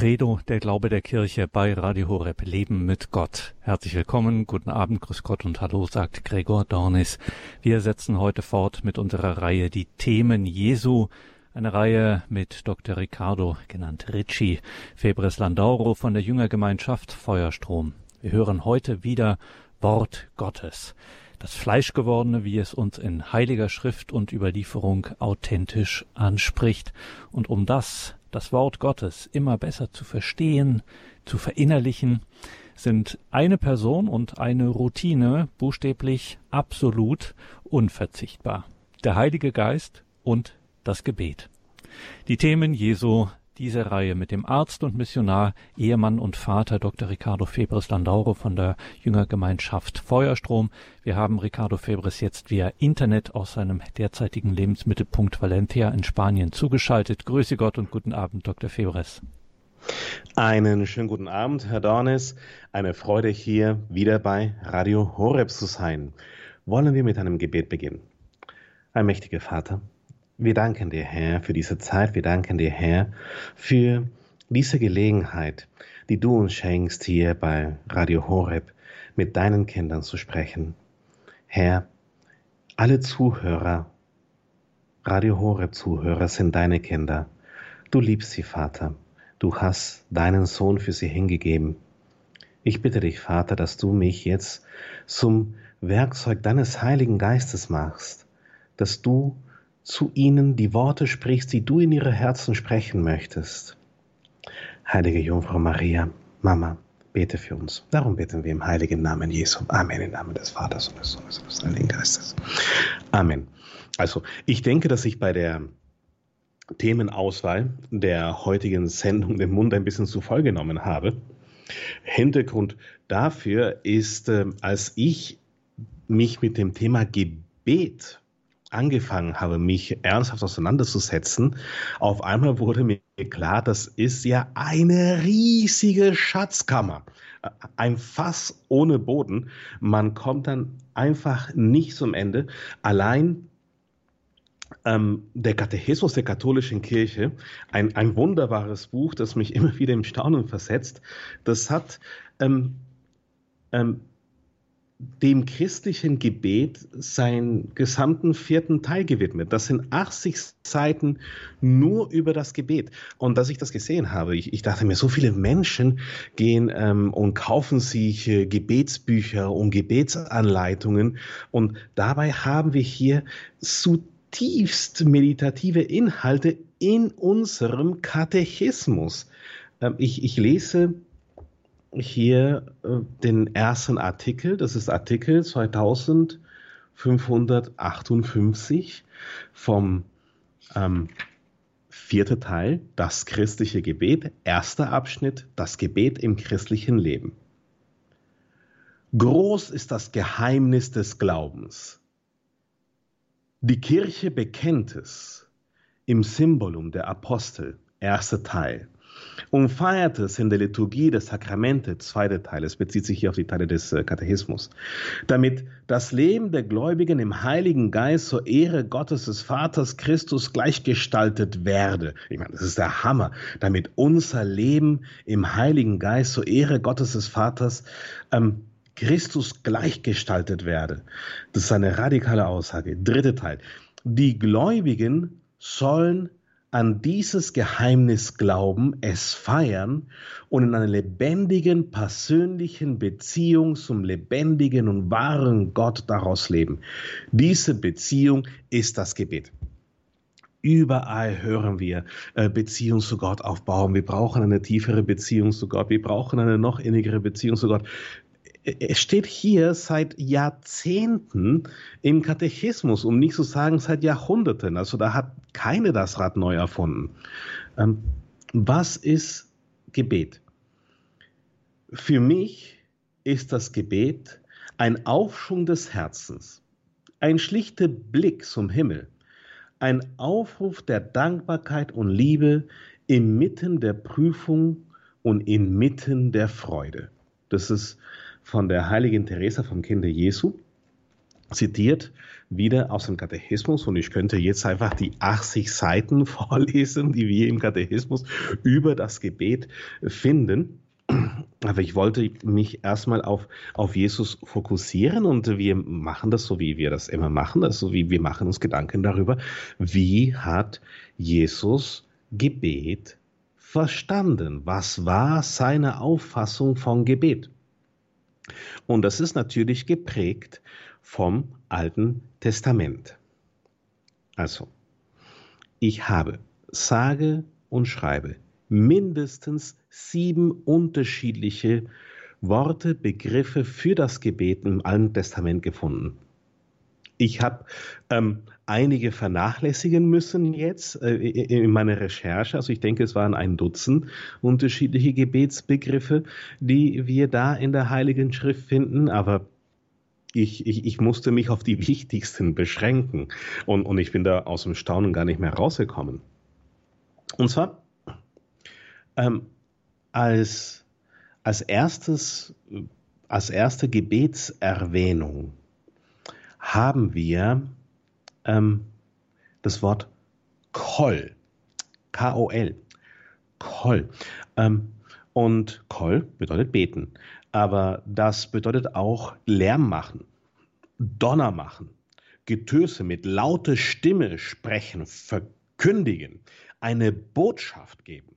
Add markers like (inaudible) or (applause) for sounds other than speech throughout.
Credo, der Glaube der Kirche bei Radio Horeb Leben mit Gott. Herzlich willkommen, guten Abend, grüß Gott und hallo, sagt Gregor Dornis. Wir setzen heute fort mit unserer Reihe Die Themen Jesu. Eine Reihe mit Dr. Riccardo, genannt Ricci, Febres Landauro von der Jüngergemeinschaft Feuerstrom. Wir hören heute wieder Wort Gottes. Das Fleischgewordene, wie es uns in heiliger Schrift und Überlieferung authentisch anspricht. Und um das das Wort Gottes immer besser zu verstehen, zu verinnerlichen, sind eine Person und eine Routine buchstäblich absolut unverzichtbar. Der Heilige Geist und das Gebet. Die Themen Jesu diese Reihe mit dem Arzt und Missionar, Ehemann und Vater Dr. Ricardo Febres Landauro von der Jüngergemeinschaft Feuerstrom. Wir haben Ricardo Febres jetzt via Internet aus seinem derzeitigen Lebensmittelpunkt Valencia in Spanien zugeschaltet. Grüße Gott und guten Abend, Dr. Febres. Einen schönen guten Abend, Herr Dornes. Eine Freude hier wieder bei Radio Horeb zu sein. Wollen wir mit einem Gebet beginnen? Ein mächtiger Vater, wir danken dir, Herr, für diese Zeit. Wir danken dir, Herr, für diese Gelegenheit, die du uns schenkst, hier bei Radio Horeb mit deinen Kindern zu sprechen. Herr, alle Zuhörer, Radio Horeb Zuhörer sind deine Kinder. Du liebst sie, Vater. Du hast deinen Sohn für sie hingegeben. Ich bitte dich, Vater, dass du mich jetzt zum Werkzeug deines Heiligen Geistes machst, dass du zu ihnen die Worte sprichst, die du in ihre Herzen sprechen möchtest. Heilige Jungfrau Maria, Mama, bete für uns. Darum beten wir im heiligen Namen Jesu. Amen. Im Namen des Vaters und des Sohnes und des Heiligen Geistes. Amen. Also, ich denke, dass ich bei der Themenauswahl der heutigen Sendung den Mund ein bisschen zu voll genommen habe. Hintergrund dafür ist, äh, als ich mich mit dem Thema Gebet angefangen habe, mich ernsthaft auseinanderzusetzen, auf einmal wurde mir klar, das ist ja eine riesige Schatzkammer. Ein Fass ohne Boden. Man kommt dann einfach nicht zum Ende. Allein ähm, der Katechismus der katholischen Kirche, ein, ein wunderbares Buch, das mich (laughs) immer wieder im Staunen versetzt, das hat ähm, ähm, dem christlichen Gebet seinen gesamten vierten Teil gewidmet. Das sind 80 Seiten nur über das Gebet. Und dass ich das gesehen habe, ich, ich dachte mir, so viele Menschen gehen ähm, und kaufen sich äh, Gebetsbücher und Gebetsanleitungen. Und dabei haben wir hier zutiefst meditative Inhalte in unserem Katechismus. Ähm, ich, ich lese hier äh, den ersten Artikel. Das ist Artikel 2558 vom ähm, vierte Teil, das christliche Gebet. Erster Abschnitt, das Gebet im christlichen Leben. Groß ist das Geheimnis des Glaubens. Die Kirche bekennt es im Symbolum der Apostel, erster Teil und feiert es in der Liturgie des Sakramente, zweiter Teil, es bezieht sich hier auf die Teile des äh, Katechismus, damit das Leben der Gläubigen im Heiligen Geist zur Ehre Gottes des Vaters Christus gleichgestaltet werde. Ich meine, das ist der Hammer, damit unser Leben im Heiligen Geist zur Ehre Gottes des Vaters ähm, Christus gleichgestaltet werde. Das ist eine radikale Aussage. Dritter Teil. Die Gläubigen sollen an dieses Geheimnis glauben, es feiern und in einer lebendigen, persönlichen Beziehung zum lebendigen und wahren Gott daraus leben. Diese Beziehung ist das Gebet. Überall hören wir äh, Beziehung zu Gott aufbauen. Wir brauchen eine tiefere Beziehung zu Gott. Wir brauchen eine noch innigere Beziehung zu Gott es steht hier seit Jahrzehnten im Katechismus, um nicht zu sagen seit Jahrhunderten. Also da hat keine das Rad neu erfunden. Ähm, was ist Gebet? Für mich ist das Gebet ein Aufschwung des Herzens, ein schlichter Blick zum Himmel, ein Aufruf der Dankbarkeit und Liebe inmitten der Prüfung und inmitten der Freude. Das ist von der heiligen Teresa vom Kinde Jesu. zitiert wieder aus dem Katechismus und ich könnte jetzt einfach die 80 Seiten (laughs) vorlesen, die wir im Katechismus über das Gebet finden. Aber ich wollte mich erstmal auf, auf Jesus fokussieren und wir machen das so, wie wir das immer machen. Also wie wir machen uns Gedanken darüber, wie hat Jesus Gebet verstanden? Was war seine Auffassung von Gebet? Und das ist natürlich geprägt vom Alten Testament. Also, ich habe, sage und schreibe mindestens sieben unterschiedliche Worte, Begriffe für das Gebet im Alten Testament gefunden. Ich habe ähm, einige vernachlässigen müssen jetzt äh, in meiner Recherche. Also ich denke, es waren ein Dutzend unterschiedliche Gebetsbegriffe, die wir da in der Heiligen Schrift finden. Aber ich, ich, ich musste mich auf die wichtigsten beschränken. Und, und ich bin da aus dem Staunen gar nicht mehr rausgekommen. Und zwar ähm, als, als erstes, als erste Gebetserwähnung haben wir ähm, das Wort Kol. K-O-L. Kol. Ähm, und Kol bedeutet beten. Aber das bedeutet auch Lärm machen, Donner machen, Getöse mit lauter Stimme sprechen, verkündigen, eine Botschaft geben.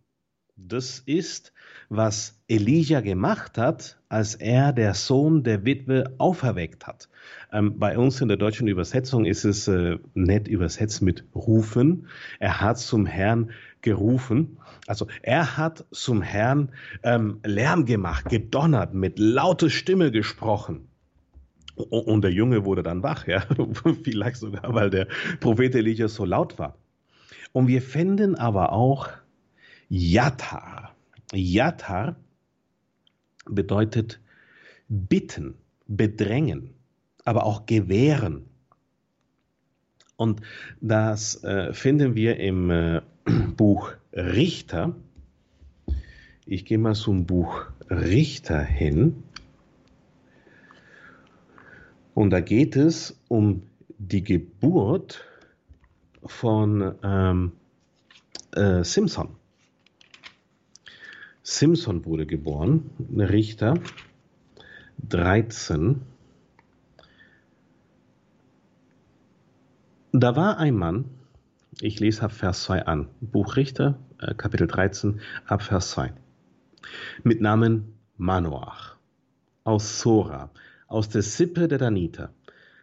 Das ist, was Elijah gemacht hat, als er der Sohn der Witwe auferweckt hat. Ähm, bei uns in der deutschen Übersetzung ist es äh, nett übersetzt mit rufen. Er hat zum Herrn gerufen. Also er hat zum Herrn ähm, Lärm gemacht, gedonnert, mit lauter Stimme gesprochen. Und der Junge wurde dann wach, ja, (laughs) vielleicht sogar, weil der Prophet Elijah so laut war. Und wir finden aber auch Yatar. Yatar bedeutet bitten, bedrängen, aber auch gewähren. Und das äh, finden wir im äh, (clears throat) Buch Richter. Ich gehe mal zum Buch Richter hin. Und da geht es um die Geburt von ähm, äh, Simpson. Simpson wurde geboren, Richter 13. Da war ein Mann, ich lese ab Vers 2 an, Buch Richter, äh, Kapitel 13, ab Vers 2, mit Namen Manoach aus Sora, aus der Sippe der Daniter.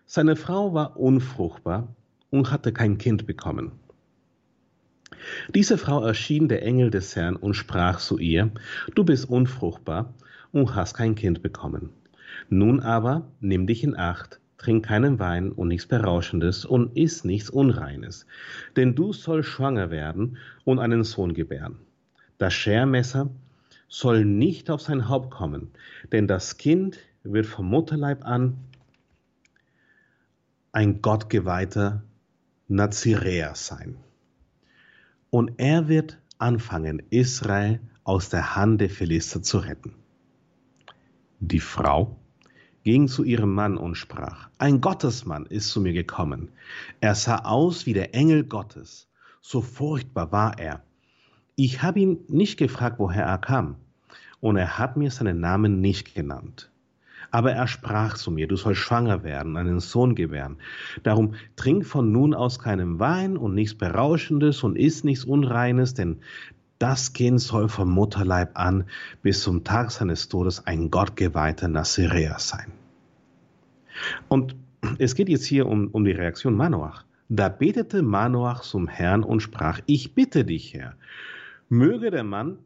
Seine Frau war unfruchtbar und hatte kein Kind bekommen. Diese Frau erschien der Engel des Herrn und sprach zu ihr, Du bist unfruchtbar und hast kein Kind bekommen. Nun aber nimm dich in Acht, trink keinen Wein und nichts Berauschendes und iss nichts Unreines, denn du sollst schwanger werden und einen Sohn gebären. Das Schermesser soll nicht auf sein Haupt kommen, denn das Kind wird vom Mutterleib an ein gottgeweihter Naziräer sein. Und er wird anfangen, Israel aus der Hand der Philister zu retten. Die Frau ging zu ihrem Mann und sprach, ein Gottesmann ist zu mir gekommen. Er sah aus wie der Engel Gottes. So furchtbar war er. Ich habe ihn nicht gefragt, woher er kam. Und er hat mir seinen Namen nicht genannt. Aber er sprach zu mir, du sollst schwanger werden, einen Sohn gewähren. Darum trink von nun aus keinen Wein und nichts Berauschendes und iss nichts Unreines, denn das Kind soll vom Mutterleib an bis zum Tag seines Todes ein gottgeweihter Naziräer sein. Und es geht jetzt hier um, um die Reaktion Manoach. Da betete Manoach zum Herrn und sprach, ich bitte dich, Herr, möge der Mann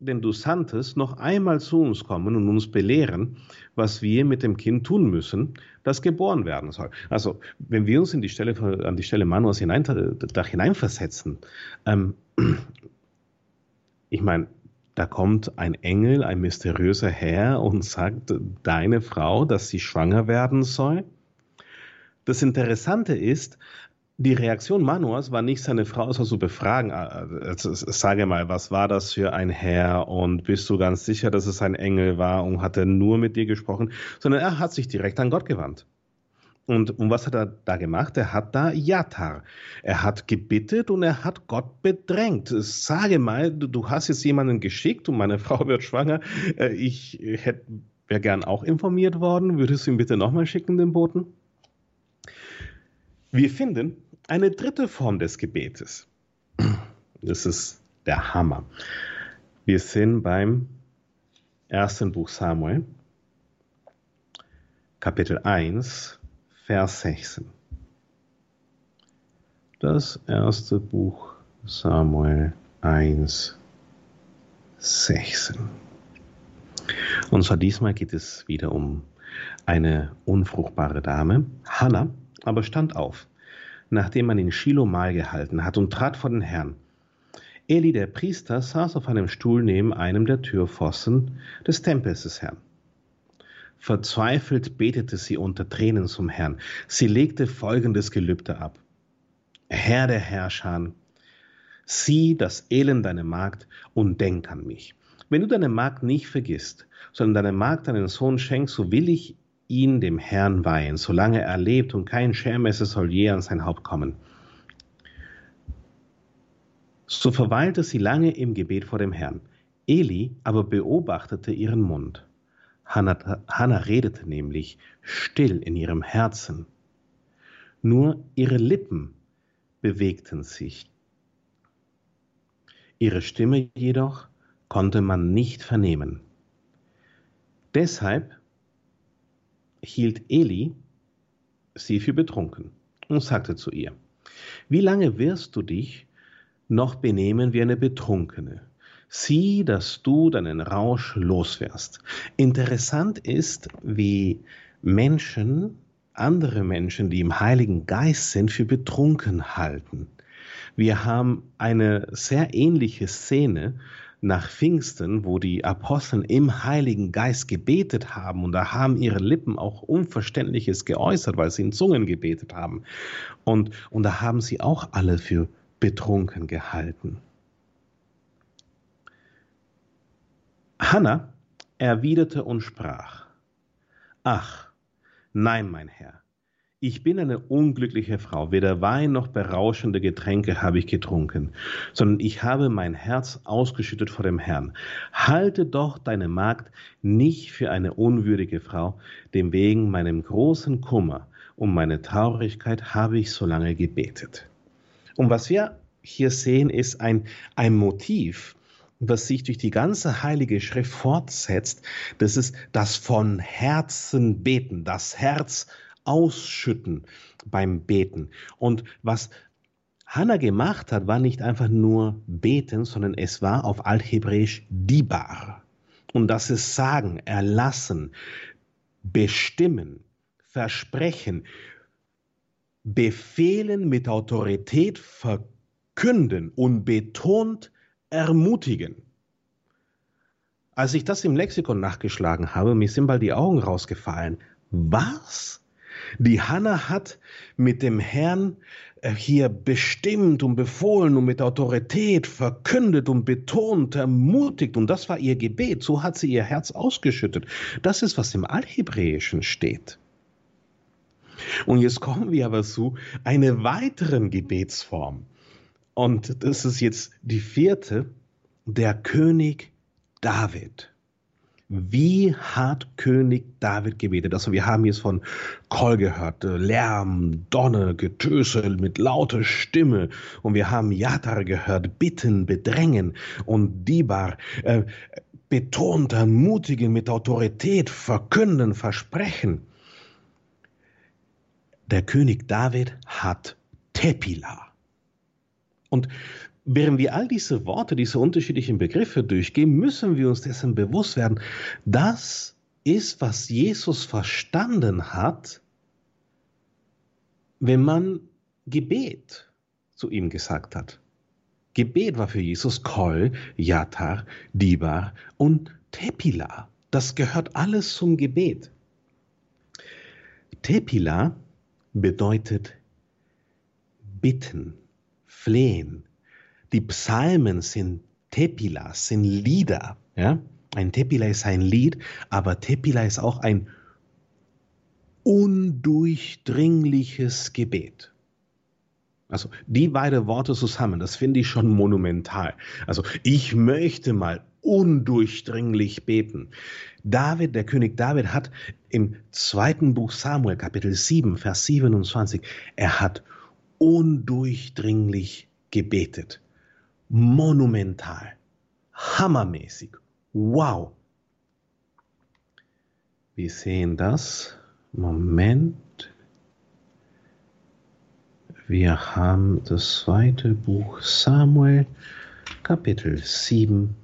denn du sandtest, noch einmal zu uns kommen und uns belehren, was wir mit dem Kind tun müssen, das geboren werden soll. Also, wenn wir uns in die Stelle, an die Stelle Manuas hinein, da hineinversetzen, ähm, ich meine, da kommt ein Engel, ein mysteriöser Herr und sagt deine Frau, dass sie schwanger werden soll. Das Interessante ist, die Reaktion Manuas war nicht, seine Frau zu befragen. Also, sage mal, was war das für ein Herr und bist du ganz sicher, dass es ein Engel war und hat er nur mit dir gesprochen, sondern er hat sich direkt an Gott gewandt. Und, und was hat er da gemacht? Er hat da Yatar. Er hat gebittet und er hat Gott bedrängt. Sage mal, du, du hast jetzt jemanden geschickt und meine (laughs) Frau wird schwanger. Äh, ich hätte wäre gern auch informiert worden. Würdest du ihn bitte nochmal schicken, den Boten? Wir finden eine dritte Form des Gebetes. (clears throat) Das ist der Hammer. Wir sind beim ersten Buch Samuel, Kapitel 1, Vers 16. Das erste Buch Samuel 1, 16. Und zwar diesmal geht es wieder um eine unfruchtbare Dame, Hannah, aber stand auf, nachdem man in Shiloh Mahl gehalten hat und trat vor den Herrn. Eli, der Priester, saß auf einem Stuhl neben einem der Türpfosten des Tempels des Herrn. Verzweifelt betete sie unter Tränen zum Herrn. Sie legte folgendes Gelübde ab. Herr der Herrscher, sieh das Elend deiner Magd und denk an mich. Wenn du deine Magd nicht vergisst, sondern deine Magd deinen Sohn schenkst, so will ich ihn dem Herrn weihen, solange er lebt, und kein Schermesser soll je an sein Haupt kommen. So verweilte sie lange im Gebet vor dem Herrn. Eli aber beobachtete ihren Mund. Hannah, Hannah redete nämlich still in ihrem Herzen. Nur ihre Lippen bewegten sich. Ihre Stimme jedoch konnte man nicht vernehmen. Deshalb hielt Eli sie für betrunken und sagte zu ihr, wie lange wirst du dich noch benehmen wie eine Betrunkene? Sieh, dass du deinen Rausch loswirst. Interessant ist, wie Menschen, andere Menschen, die im Heiligen Geist sind, für betrunken halten. Wir haben eine sehr ähnliche Szene nach Pfingsten, wo die Apostel im Heiligen Geist gebetet haben und da haben ihre Lippen auch Unverständliches geäußert, weil sie in Zungen gebetet haben. Und, und da haben sie auch alle für betrunken gehalten. Hannah erwiderte und sprach, Ach, nein, mein Herr, ich bin eine unglückliche Frau, weder Wein noch berauschende Getränke habe ich getrunken, sondern ich habe mein Herz ausgeschüttet vor dem Herrn. Halte doch deine Magd nicht für eine unwürdige Frau, dem wegen meinem großen Kummer und meine Traurigkeit habe ich so lange gebetet. Und was wir hier sehen, ist ein, ein Motiv, was sich durch die ganze heilige Schrift fortsetzt. Das ist das von Herzen beten, das Herz ausschütten beim Beten. Und was Hannah gemacht hat, war nicht einfach nur beten, sondern es war auf Althebräisch dibar. Und das ist sagen, erlassen, bestimmen, versprechen, befehlen mit Autorität, verkünden und betont ermutigen. Als ich das im Lexikon nachgeschlagen habe, mir sind bald die Augen rausgefallen. Was? Die Hannah hat mit dem Herrn äh, hier bestimmt und befohlen und mit Autorität verkündet und betont, ermutigt. Und das war ihr Gebet. So hat sie ihr Herz ausgeschüttet. Das ist, was im Allhebräischen steht. Und jetzt kommen wir aber zu einer weiteren Gebetsform. Und das ist jetzt die vierte, der König David. Wie hat König David gebetet? Also wir haben jetzt von Koll gehört, äh, Lärm, Donner, Getöse mit lauter Stimme. Und wir haben Jatar gehört, Bitten, Bedrängen und Dibar, äh, betont, ermutigen, mit Autorität, verkünden, versprechen. Der König David hat Tepila. Und Während wir all diese Worte, diese unterschiedlichen Begriffe durchgehen, müssen wir uns dessen bewusst werden, das ist, was Jesus verstanden hat, wenn man Gebet zu ihm gesagt hat. Gebet war für Jesus Kol, Yatar, Dibar und Tepila. Das gehört alles zum Gebet. Tepila bedeutet bitten, flehen, die Psalmen sind Tepilas, sind Lieder. Ja? Ein Tepila ist ein Lied, aber Tepila ist auch ein undurchdringliches Gebet. Also die beiden Worte zusammen, das finde ich schon monumental. Also ich möchte mal undurchdringlich beten. David, der König David hat im zweiten Buch Samuel, Kapitel 7, Vers 27, er hat undurchdringlich gebetet. Monumental. Hammermäßig. Wow. Wir sehen das. Moment. Wir haben das zweite Buch Samuel, Kapitel 7.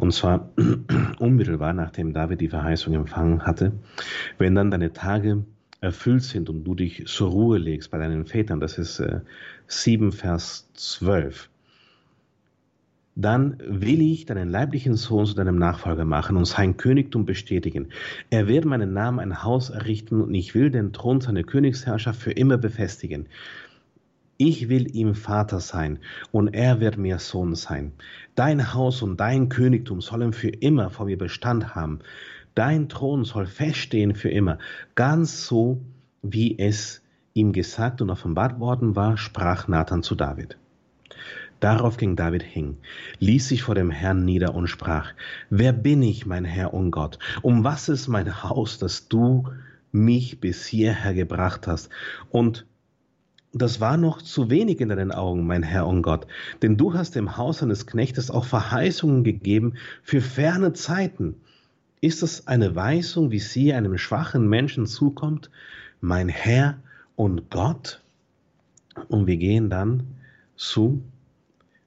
Und zwar (clears throat) unmittelbar nachdem David die Verheißung empfangen hatte, wenn dann deine Tage erfüllt sind und du dich zur Ruhe legst bei deinen Vätern, das ist äh, 7 Vers 12, dann will ich deinen leiblichen Sohn zu deinem Nachfolger machen und sein Königtum bestätigen. Er wird meinen Namen ein Haus errichten und ich will den Thron seiner Königsherrschaft für immer befestigen. Ich will ihm Vater sein und er wird mir Sohn sein. Dein Haus und dein Königtum sollen für immer vor mir Bestand haben. Dein Thron soll feststehen für immer, ganz so, wie es ihm gesagt und offenbart worden war, sprach Nathan zu David. Darauf ging David hin, ließ sich vor dem Herrn nieder und sprach, Wer bin ich, mein Herr und Gott? Um was ist mein Haus, dass du mich bis hierher gebracht hast? Und das war noch zu wenig in deinen Augen, mein Herr und Gott, denn du hast dem Haus eines Knechtes auch Verheißungen gegeben für ferne Zeiten. Ist es eine Weisung, wie sie einem schwachen Menschen zukommt, mein Herr und Gott? Und wir gehen dann zu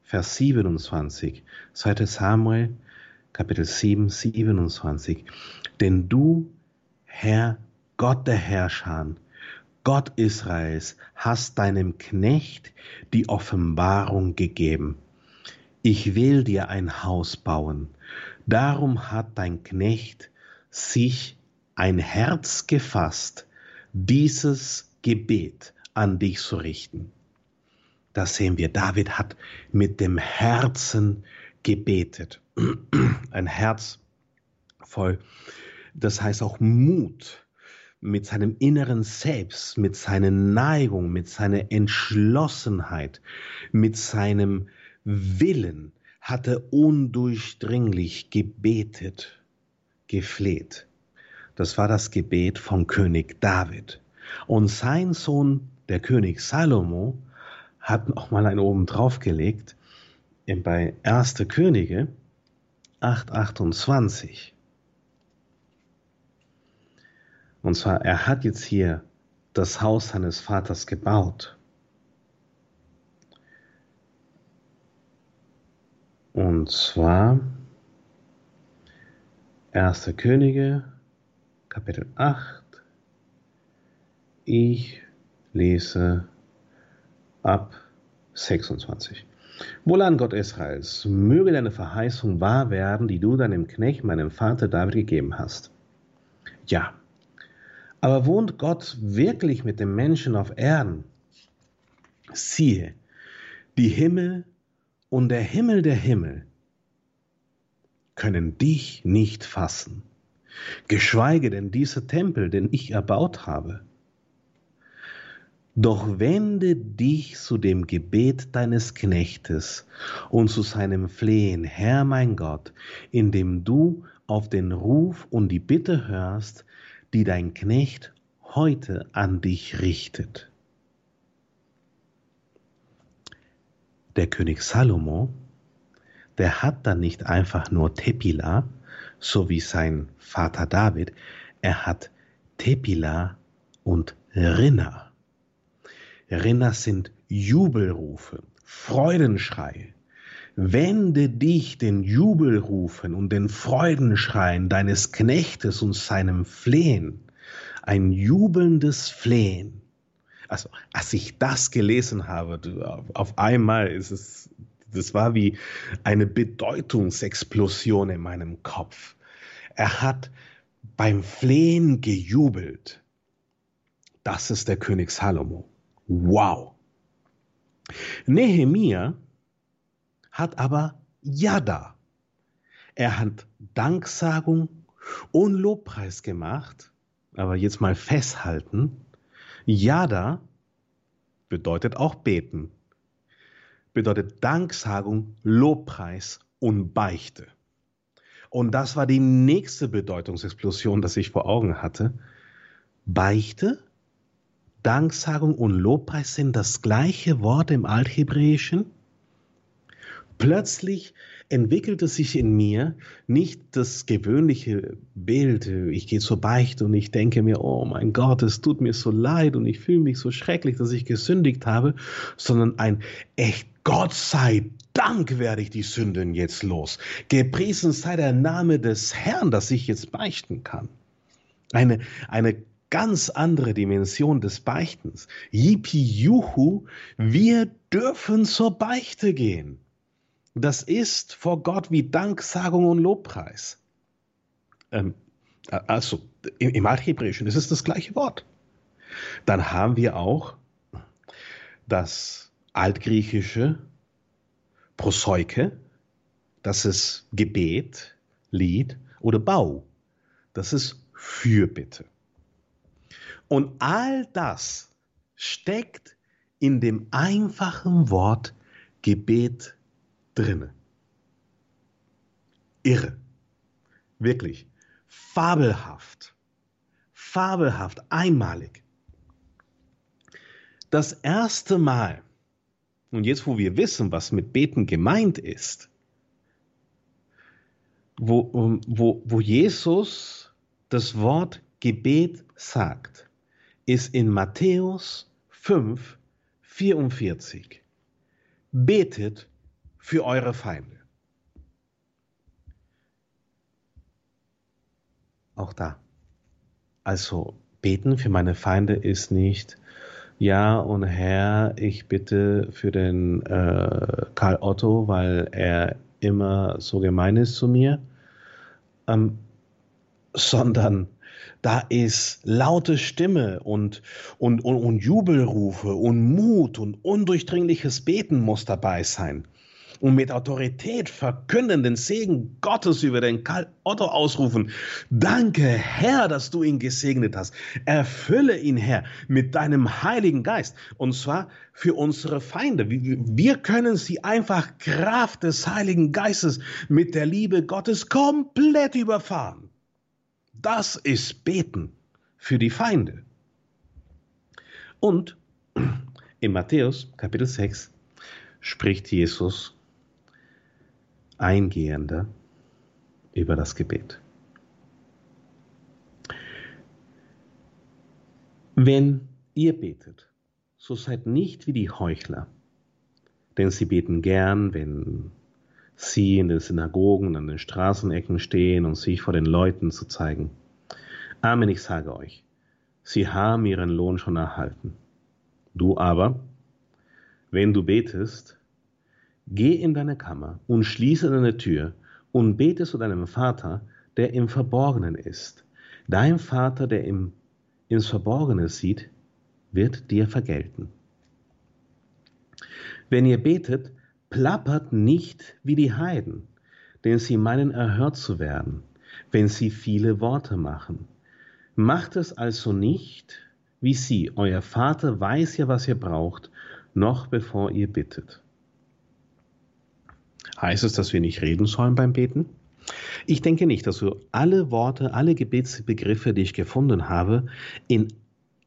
Vers 27, 2. Samuel, Kapitel 7, 27. Denn du, Herr, Gott der Herrscher, Gott Israels, hast deinem Knecht die Offenbarung gegeben. Ich will dir ein Haus bauen. Darum hat dein Knecht sich ein Herz gefasst, dieses Gebet an dich zu richten. Da sehen wir, David hat mit dem Herzen gebetet. (clears throat) Ein Herz voll, das heißt auch Mut mit seinem inneren Selbst, mit seiner Neigung, mit seiner Entschlossenheit, mit seinem Willen hat er undurchdringlich gebetet, gefleht. Das war das Gebet von König David. Und sein Sohn, der König Salomo, hat noch mal einen oben drauf gelegt, bei 1. Könige 8,28. Und zwar, er hat jetzt hier das Haus seines Vaters gebaut. Und zwar 1. Könige, Kapitel 8. Ich lese ab 26. Wohlan Gott Israels, möge deine Verheißung wahr werden, die du deinem Knecht, meinem Vater David gegeben hast. Ja, aber wohnt Gott wirklich mit dem Menschen auf Erden? Siehe, die Himmel und der Himmel der Himmel können dich nicht fassen, geschweige denn dieser Tempel, den ich erbaut habe. Doch wende dich zu dem Gebet deines Knechtes und zu seinem Flehen, Herr mein Gott, indem du auf den Ruf und die Bitte hörst, die dein Knecht heute an dich richtet. Der König Salomo, der hat dann nicht einfach nur Tepila, so wie sein Vater David, er hat Tepila und Rinna. Erinner sind Jubelrufe, Freudenschreie. Wende dich den Jubelrufen und den Freudenschreien deines Knechtes und seinem Flehen. Ein jubelndes Flehen. Also, als ich das gelesen habe, auf einmal ist es, das war wie eine Bedeutungsexplosion in meinem Kopf. Er hat beim Flehen gejubelt. Das ist der König Salomo. Wow. Nehemia hat aber Yada. Er hat Danksagung und Lobpreis gemacht. Aber jetzt mal festhalten. Jada bedeutet auch beten. Bedeutet Danksagung, Lobpreis und Beichte. Und das war die nächste Bedeutungsexplosion, das ich vor Augen hatte. Beichte, Danksagung und Lobpreis sind das gleiche Wort im Althebräischen. Plötzlich entwickelte sich in mir nicht das gewöhnliche Bild, ich gehe zur Beichte und ich denke mir, oh mein Gott, es tut mir so leid und ich fühle mich so schrecklich, dass ich gesündigt habe, sondern ein echt Gott sei Dank werde ich die Sünden jetzt los. Gepriesen sei der Name des Herrn, dass ich jetzt beichten kann. Eine, eine ganz andere Dimension des Beichtens. Yippie Juhu, wir dürfen zur Beichte gehen. Das ist vor Gott wie Danksagung und Lobpreis. Ähm, also im, Althebräischen ist es das gleiche Wort. Dann haben wir auch das altgriechische Proseuke, das ist Gebet, Lied oder Bau. Das ist Fürbitte. Und all das steckt in dem einfachen Wort Gebet drinne. Irre. Wirklich. Fabelhaft. Fabelhaft. Einmalig. Das erste Mal, und jetzt, wo wir wissen, was mit Beten gemeint ist, wo, wo, wo Jesus das Wort Gebet sagt, ist in Matthäus 5, 44. Betet für eure Feinde. Auch da. Also beten für meine Feinde ist nicht, ja und Herr, ich bitte für den äh, Karl Otto, weil er immer so gemein ist zu mir, ähm, sondern da ist laute Stimme und, und, und, und Jubelrufe und Mut und undurchdringliches Beten muss dabei sein und mit Autorität verkünden den Segen Gottes über den Karl Otto ausrufen. Danke, Herr, dass du ihn gesegnet hast. Erfülle ihn, Herr, mit deinem Heiligen Geist. Und zwar für unsere Feinde. Wir können sie einfach Kraft des Heiligen Geistes mit der Liebe Gottes komplett überfahren. Das ist Beten für die Feinde. Und in Matthäus Kapitel 6 spricht Jesus eingehender über das Gebet. Wenn ihr betet, so seid nicht wie die Heuchler, denn sie beten gern, wenn sie in den Synagogen an den Straßenecken stehen und sich vor den Leuten zu zeigen. Amen, ich sage euch, sie haben ihren Lohn schon erhalten. Du aber, wenn du betest, Geh in deine Kammer und schließe deine Tür und bete zu deinem Vater, der im Verborgenen ist. Dein Vater, der im, ins Verborgene sieht, wird dir vergelten. Wenn ihr betet, plappert nicht wie die Heiden, denn sie meinen erhört zu werden, wenn sie viele Worte machen. Macht es also nicht wie sie. Euer Vater weiß ja, was ihr braucht, noch bevor ihr bittet. Heißt es, dass wir nicht reden sollen beim Beten? Ich denke nicht, dass du alle Worte, alle Gebetsbegriffe, die ich gefunden habe, in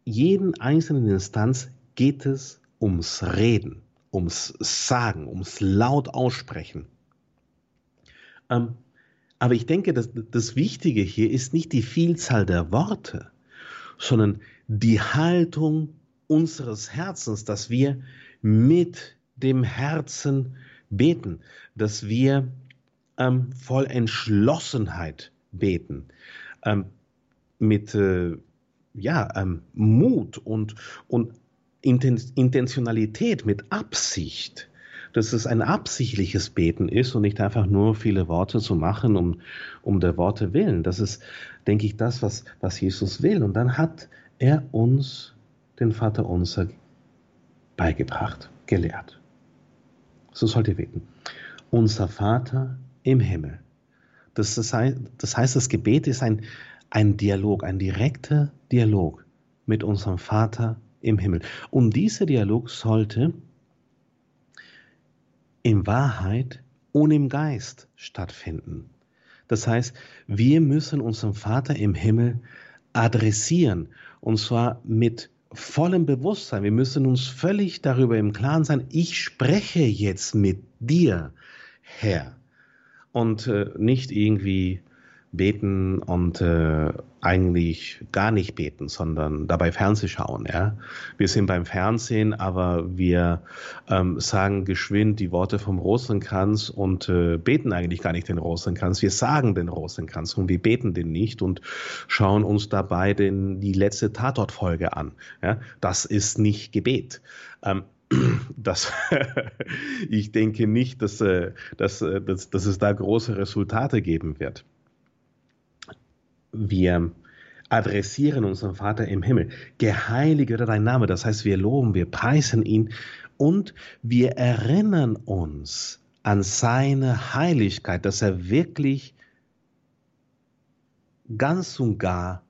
jeden einzelnen Instanz geht es ums Reden, ums Sagen, ums laut aussprechen. Ähm, aber ich denke, dass das Wichtige hier ist nicht die Vielzahl der Worte, sondern die Haltung unseres Herzens, dass wir mit dem Herzen beten, dass wir ähm, voll Entschlossenheit beten, ähm, mit äh, ja, ähm, Mut und, und Intentionalität, mit Absicht, dass es ein absichtliches Beten ist und nicht einfach nur viele Worte zu machen, um, um der Worte willen. Das ist, denke ich, das, was, was Jesus will. Und dann hat er uns den Vater unser beigebracht, gelehrt. So sollt ihr beten. Unser Vater im Himmel, Das, das, heißt, das heißt, das Gebet ist ein, ein Dialog, ein direkter Dialog mit unserem Vater im Himmel. Und dieser Dialog sollte in Wahrheit und im Geist stattfinden. Das heißt, wir müssen unseren Vater im Himmel adressieren und zwar mit vollem Bewusstsein. Wir müssen uns völlig darüber im Klaren sein, ich spreche jetzt mit dir, Herr. Und äh, nicht irgendwie beten und äh, eigentlich gar nicht beten, sondern dabei Fernseh schauen. Ja? Wir sind beim Fernsehen, aber wir ähm, sagen geschwind die Worte vom Rosenkranz und äh, beten eigentlich gar nicht den Rosenkranz. Wir sagen den Rosenkranz und wir beten den nicht und schauen uns dabei den, die letzte Tatortfolge an. Ja? Das ist nicht Gebet. Ähm, (clears throat) das, (laughs) ich denke nicht, dass, äh, dass, äh, dass, dass es da große Resultate geben wird wir adressieren unseren Vater im Himmel. Geheilige werde dein Name. Das heißt, wir loben, wir preisen ihn und wir erinnern uns an seine Heiligkeit, dass er wirklich ganz und gar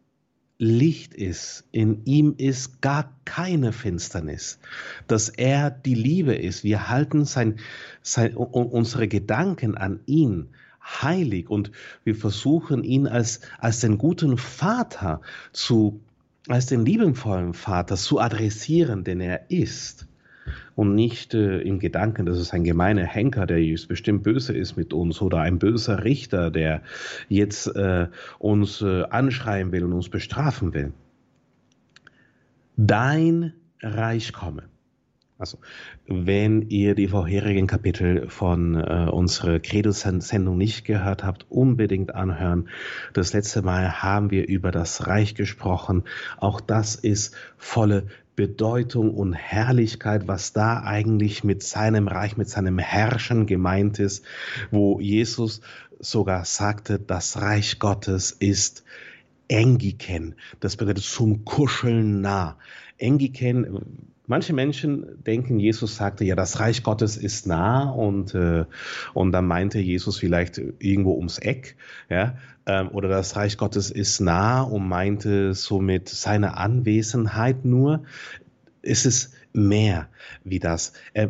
Licht ist. In ihm ist gar keine Finsternis. Dass er die Liebe ist. Wir halten sein, sein, unsere Gedanken an ihn heilig und wir versuchen ihn als, als den guten Vater zu, als den liebenvollen Vater zu adressieren, den er ist. Und nicht äh, in Gedanken, dass es ein gemeiner Henker, der jetzt bestimmt böse ist mit uns oder ein böser Richter, der jetzt äh, uns äh, anschreien will und uns bestrafen will. Dein Reich komme. Also, wenn ihr die vorherigen Kapitel von äh, unserer Credo-Sendung nicht gehört habt, unbedingt anhören. Das letzte Mal haben wir über das Reich gesprochen. Auch das ist volle Bedeutung und Herrlichkeit, was da eigentlich mit seinem Reich, mit seinem Herrschen gemeint ist, wo Jesus sogar sagte, das Reich Gottes ist Engiken. Das bedeutet zum Kuscheln nah. Engiken Manche Menschen denken, Jesus sagte, ja, das Reich Gottes ist nah und, äh, und dann meinte Jesus vielleicht irgendwo ums Eck, ja, ähm, oder das Reich Gottes ist nah und meinte somit seine Anwesenheit nur. Es ist mehr wie das. Äh,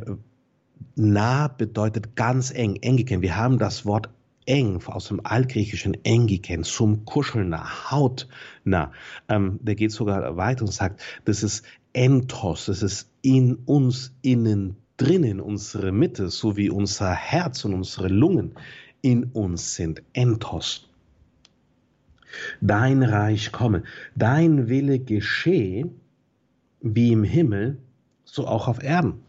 nah bedeutet ganz eng, eng Wir haben das Wort eng aus dem altgriechischen engiken zum Kuscheln nah, hautnah. Ähm, der geht sogar weiter und sagt, das ist Entos, das ist in uns innen drinnen, unsere Mitte, so wie unser Herz und unsere Lungen in uns sind. Entos. Dein Reich komme, dein Wille geschehe, wie im Himmel, so auch auf Erden.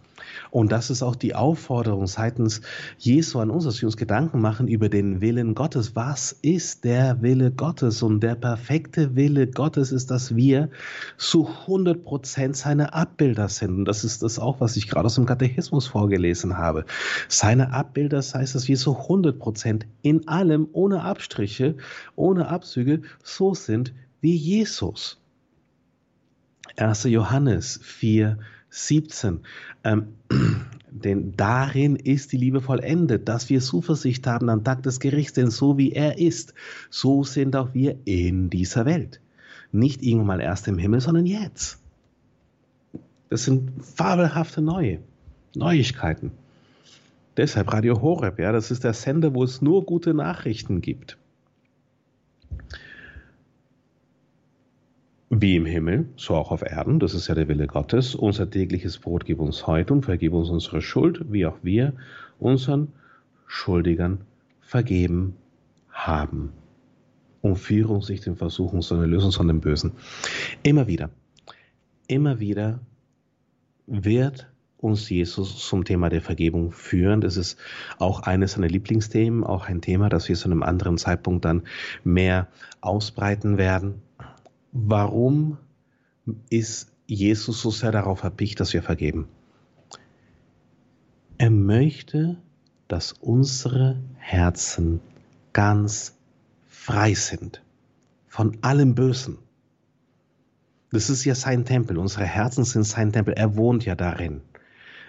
Und das ist auch die Aufforderung seitens Jesu an uns, dass wir uns Gedanken machen über den Willen Gottes. Was ist der Wille Gottes? Und der perfekte Wille Gottes ist, dass wir zu 100 Prozent seine Abbilder sind. Und das ist das auch, was ich gerade aus dem Katechismus vorgelesen habe. Seine Abbilder das heißt, dass wir zu 100 Prozent in allem, ohne Abstriche, ohne Abzüge, so sind wie Jesus. 1. Johannes 4, 17. Ähm, (clears throat) denn darin ist die Liebe vollendet, dass wir Zuversicht haben am Tag des Gerichts, denn so wie er ist, so sind auch wir in dieser Welt. Nicht irgendwann mal erst im Himmel, sondern jetzt. Das sind fabelhafte neue Neuigkeiten. Deshalb Radio Horeb, ja, das ist der Sender, wo es nur gute Nachrichten gibt. Wie im Himmel, so auch auf Erden, das ist ja der Wille Gottes. Unser tägliches Brot gib uns heute und vergib uns unsere Schuld, wie auch wir unseren Schuldigern vergeben haben. Und führe uns nicht in Versuchung, sondern löse uns von dem Bösen. Immer wieder, immer wieder wird uns Jesus zum Thema der Vergebung führen. Das ist auch eines seiner Lieblingsthemen, auch ein Thema, das wir zu einem anderen Zeitpunkt dann mehr ausbreiten werden. Warum ist Jesus so sehr darauf erpicht, dass wir vergeben? Er möchte, dass unsere Herzen ganz frei sind von allem Bösen. Das ist ja sein Tempel. Unsere Herzen sind sein Tempel. Er wohnt ja darin.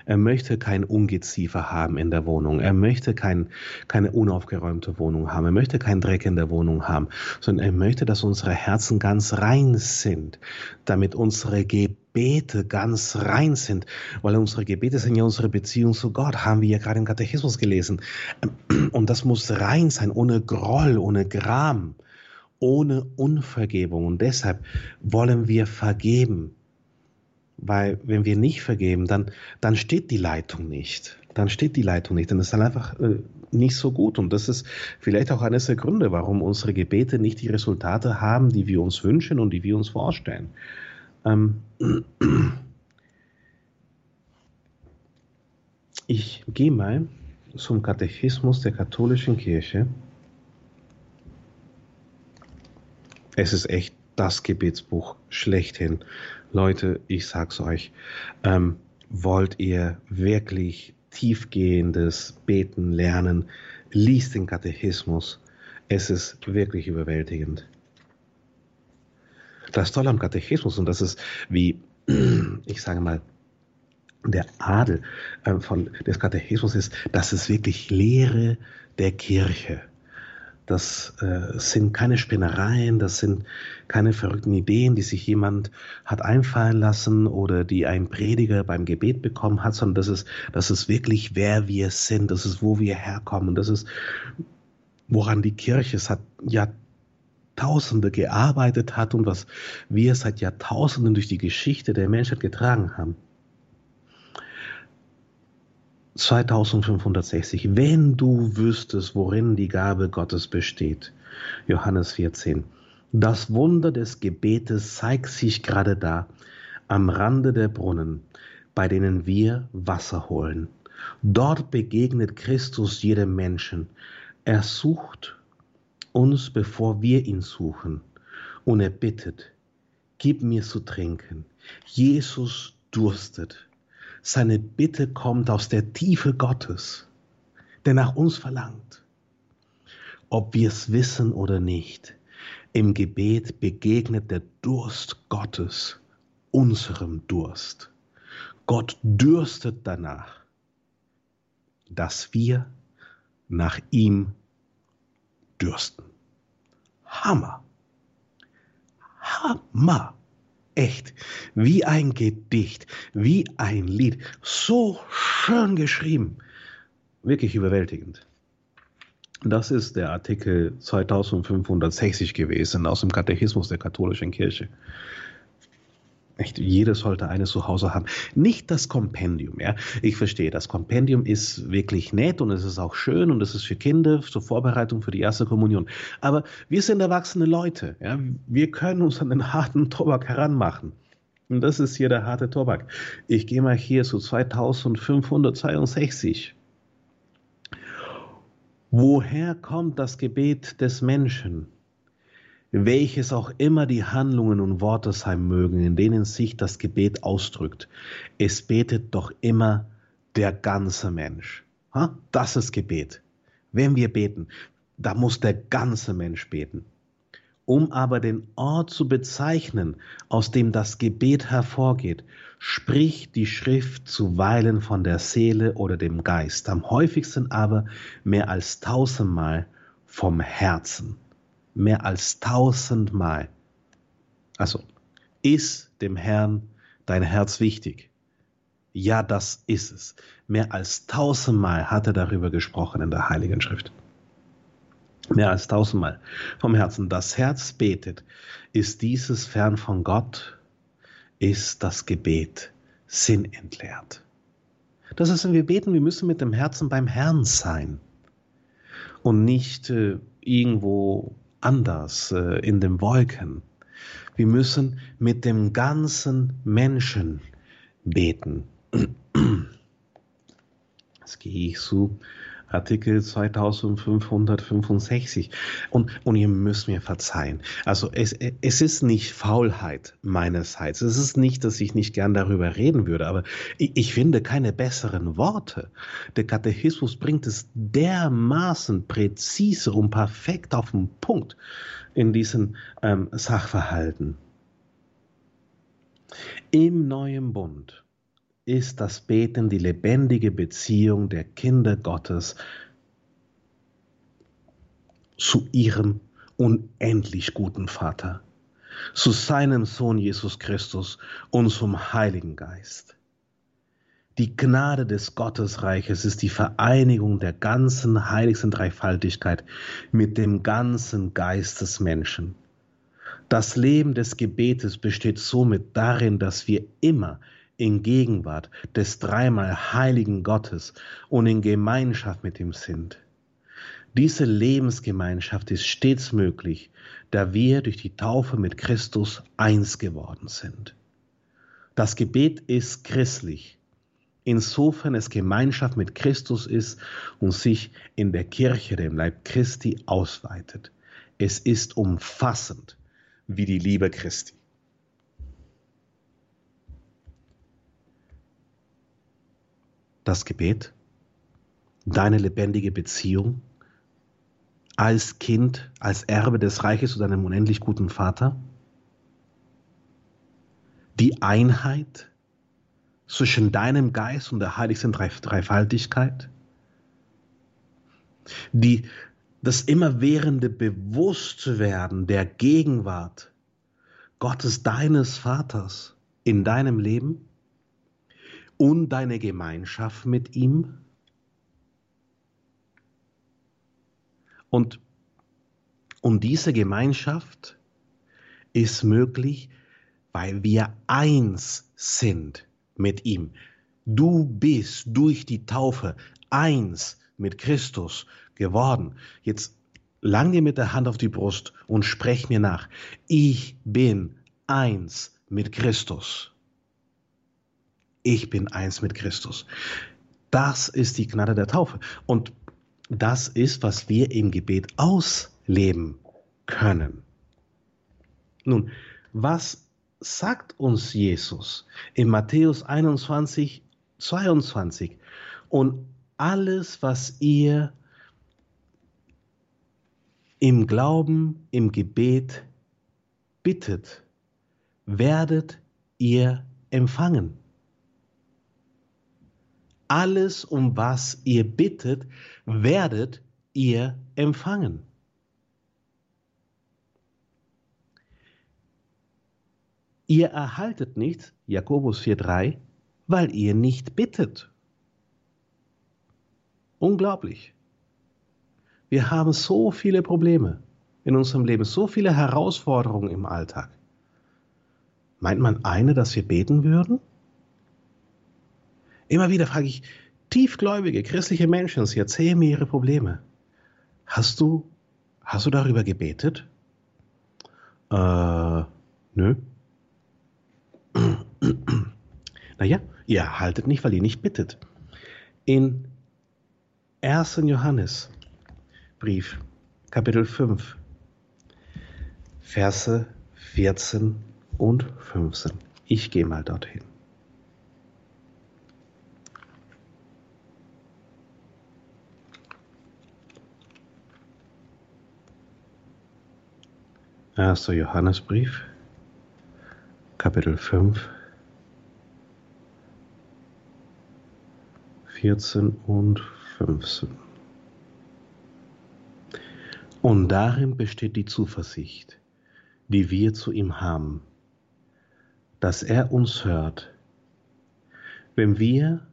Er möchte kein Ungeziefer haben in der Wohnung. Er möchte kein, keine unaufgeräumte Wohnung haben. Er möchte keinen Dreck in der Wohnung haben, sondern er möchte, dass unsere Herzen ganz rein sind, damit unsere Gebete ganz rein sind, weil unsere Gebete sind ja unsere Beziehung zu Gott, haben wir ja gerade im Katechismus gelesen. Und das muss rein sein, ohne Groll, ohne Gram ohne Unvergebung. Und deshalb wollen wir vergeben. Weil wenn wir nicht vergeben, dann, dann steht die Leitung nicht. Dann steht die Leitung nicht. Dann ist dann einfach äh, nicht so gut. Und das ist vielleicht auch eines der Gründe, warum unsere Gebete nicht die Resultate haben, die wir uns wünschen und die wir uns vorstellen. Ähm, (clears throat) ich gehe mal zum Katechismus der katholischen Kirche. Es ist echt das Gebetsbuch schlechthin. Leute, ich sag's euch, ähm, wollt ihr wirklich tiefgehendes Beten lernen, liest den Katechismus. Es ist wirklich überwältigend. Das Tolle am Katechismus, und das ist wie, (clears throat) ich sage mal, der Adel äh, von, des Katechismus ist, dass es wirklich Lehre der Kirche. Das äh, sind keine Spinnereien, das sind keine verrückten Ideen, die sich jemand hat einfallen lassen oder die ein Prediger beim Gebet bekommen hat, sondern das ist, das ist wirklich, wer wir sind, das ist, wo wir herkommen, das ist, woran die Kirche seit Jahrtausende gearbeitet hat und was wir seit Jahrtausenden durch die Geschichte der Menschheit getragen haben. 2560. Wenn du wüsstest, worin die Gabe Gottes besteht. Johannes 14. Das Wunder des Gebetes zeigt sich gerade da, am Rande der Brunnen, bei denen wir Wasser holen. Dort begegnet Christus jedem Menschen. Er sucht uns, bevor wir ihn suchen. Und er bittet, gib mir zu trinken. Jesus durstet. Seine Bitte kommt aus der Tiefe Gottes, der nach uns verlangt. Ob wir es wissen oder nicht, im Gebet begegnet der Durst Gottes unserem Durst. Gott dürstet danach, dass wir nach ihm dürsten. Hammer. Hammer echt, wie ein Gedicht, wie ein Lied. So schön geschrieben. Wirklich überwältigend. Das ist der Artikel 2560 gewesen aus dem Katechismus der katholischen Kirche. Echt, jeder sollte eine zu Hause haben. Nicht das Kompendium, ja. Ich verstehe, das Kompendium ist wirklich nett und es ist auch schön und es ist für Kinder zur Vorbereitung für die erste Kommunion. Aber wir sind erwachsene Leute, ja. Wir können uns an den harten Tobak heranmachen. Und das ist hier der harte Tobak. Ich gehe mal hier zu 2562. Woher kommt das Gebet des Menschen? Welches auch immer die Handlungen und Worte sein mögen, in denen sich das Gebet ausdrückt, es betet doch immer der ganze Mensch. Das ist Gebet. Wenn wir beten, da muss der ganze Mensch beten. Um aber den Ort zu bezeichnen, aus dem das Gebet hervorgeht, spricht die Schrift zuweilen von der Seele oder dem Geist, am häufigsten aber mehr als tausendmal vom Herzen mehr als tausendmal. Also, ist dem Herrn dein Herz wichtig? Ja, das ist es. Mehr als tausendmal hat er darüber gesprochen in der Heiligen Schrift. Mehr als tausendmal vom Herzen. Das Herz betet. Ist dieses fern von Gott? Ist das Gebet sinnentleert? Das heißt, wenn wir beten, wir müssen mit dem Herzen beim Herrn sein und nicht äh, irgendwo anders äh, in den Wolken. Wir müssen mit dem ganzen Menschen beten. (clears throat) Jetzt gehe ich zu Artikel 2565. Und, und ihr müsst mir verzeihen. Also es, es ist nicht Faulheit meinerseits. Es ist nicht, dass ich nicht gern darüber reden würde, aber ich, ich finde keine besseren Worte. Der Katechismus bringt es dermaßen präzise und perfekt auf den Punkt in diesen ähm, Sachverhalten. Im neuen Bund ist das Beten die lebendige Beziehung der Kinder Gottes zu ihrem unendlich guten Vater, zu seinem Sohn Jesus Christus und zum Heiligen Geist. Die Gnade des Gottesreiches ist die Vereinigung der ganzen heiligsten Dreifaltigkeit mit dem ganzen Geist des Menschen. Das Leben des Gebetes besteht somit darin, dass wir immer in Gegenwart des dreimal heiligen Gottes und in Gemeinschaft mit ihm sind. Diese Lebensgemeinschaft ist stets möglich, da wir durch die Taufe mit Christus eins geworden sind. Das Gebet ist christlich insofern es Gemeinschaft mit Christus ist und sich in der Kirche, dem Leib Christi, ausweitet. Es ist umfassend wie die Liebe Christi. Das Gebet, deine lebendige Beziehung als Kind, als Erbe des Reiches zu deinem unendlich guten Vater, die Einheit zwischen deinem Geist und der heiligsten Dreifaltigkeit, die, das immerwährende Bewusstwerden der Gegenwart Gottes deines Vaters in deinem Leben und deine Gemeinschaft mit ihm. Und, und diese Gemeinschaft ist möglich, weil wir eins sind mit ihm. Du bist durch die Taufe eins mit Christus geworden. Jetzt lang dir mit der Hand auf die Brust und sprech mir nach. Ich bin eins mit Christus. Ich bin eins mit Christus. Das ist die Gnade der Taufe. Und das ist, was wir im Gebet ausleben können. Nun, was sagt uns Jesus in Matthäus 21, 22. Und alles, was ihr im Glauben, im Gebet bittet, werdet ihr empfangen. Alles, um was ihr bittet, werdet ihr empfangen. Ihr erhaltet nichts, Jakobus 4.3, weil ihr nicht bittet. Unglaublich. Wir haben so viele Probleme in unserem Leben, so viele Herausforderungen im Alltag. Meint man eine, dass wir beten würden? Immer wieder frage ich tiefgläubige christliche Menschen, sie erzählen mir ihre Probleme. Hast du, hast du darüber gebetet? Äh, nö. naja, ihr erhaltet nicht, weil ihr nicht bittet. In 1. Johannes Brief, Kapitel 5, Verse 14 und 15. Ich gehe mal dorthin. Erster Johannesbrief, Kapitel 5, 14 und 15. Und darin besteht die Zuversicht, die wir zu ihm haben, dass er uns hört, wenn wir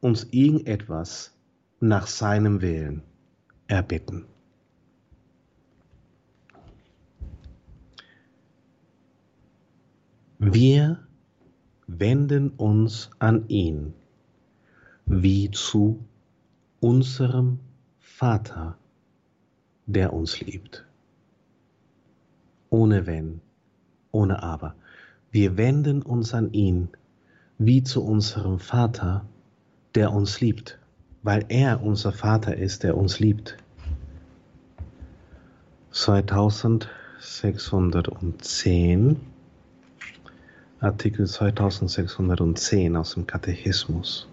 uns irgendetwas nach seinem Willen erbitten. Wir wenden uns an ihn wie zu unserem Vater, der uns liebt. Ohne wenn, ohne aber. Wir wenden uns an ihn wie zu unserem Vater, der uns liebt, weil er unser Vater ist, der uns liebt. 2610 Artikel 2610 aus dem Katechismus.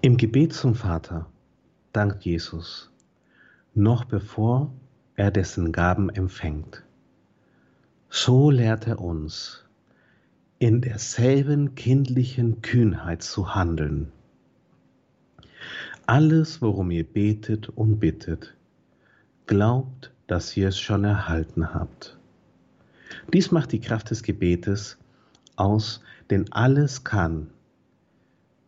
Im Gebet zum Vater dankt Jesus, noch bevor er dessen Gaben empfängt. So lehrt er uns, in derselben kindlichen Kühnheit zu handeln. Alles, worum ihr betet und bittet, glaubt, dass ihr es schon erhalten habt. Dies macht die Kraft des Gebetes aus, denn alles kann,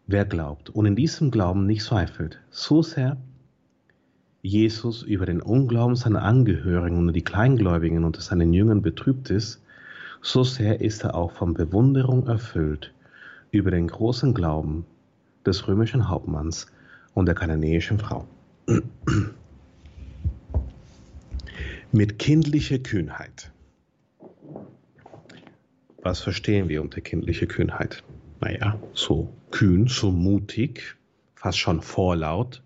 wer glaubt und in diesem Glauben nicht zweifelt. So sehr Jesus über den Unglauben seiner Angehörigen und die Kleingläubigen unter seinen Jüngern betrübt ist, so sehr ist er auch von Bewunderung erfüllt über den großen Glauben des römischen Hauptmanns und der kananäischen Frau. Mit kindlicher Kühnheit. Was verstehen wir unter kindlicher Kühnheit? Naja, so kühn, so mutig, fast schon vorlaut,